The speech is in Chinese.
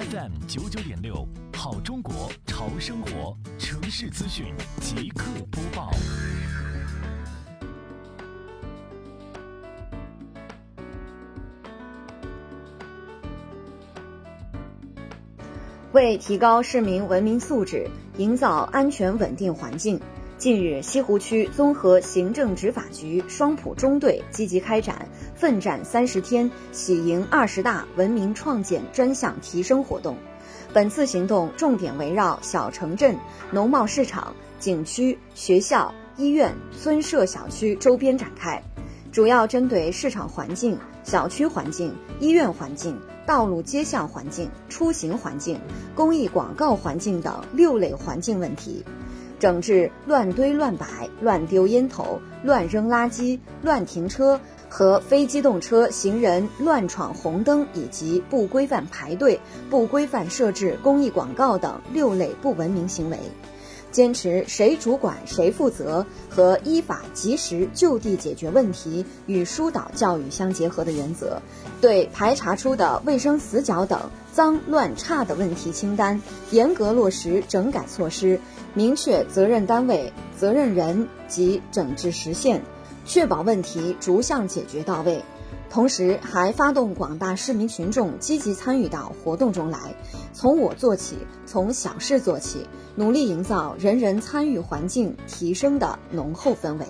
FM 九九点六，好中国潮生活，城市资讯即刻播报。为提高市民文明素质，营造安全稳定环境。近日，西湖区综合行政执法局双浦中队积极开展“奋战三十天，喜迎二十大”文明创建专项提升活动。本次行动重点围绕小城镇、农贸市场、景区、学校、医院、村社小区周边展开，主要针对市场环境、小区环境、医院环境、道路街巷环境、出行环境、公益广告环境等六类环境问题。整治乱堆乱摆、乱丢烟头、乱扔垃圾、乱停车和非机动车行人乱闯红灯以及不规范排队、不规范设置公益广告等六类不文明行为，坚持谁主管谁负责和依法及时就地解决问题与疏导教育相结合的原则，对排查出的卫生死角等脏乱差的问题清单，严格落实整改措施。明确责任单位、责任人及整治时限，确保问题逐项解决到位。同时，还发动广大市民群众积极参与到活动中来，从我做起，从小事做起，努力营造人人参与环境提升的浓厚氛围。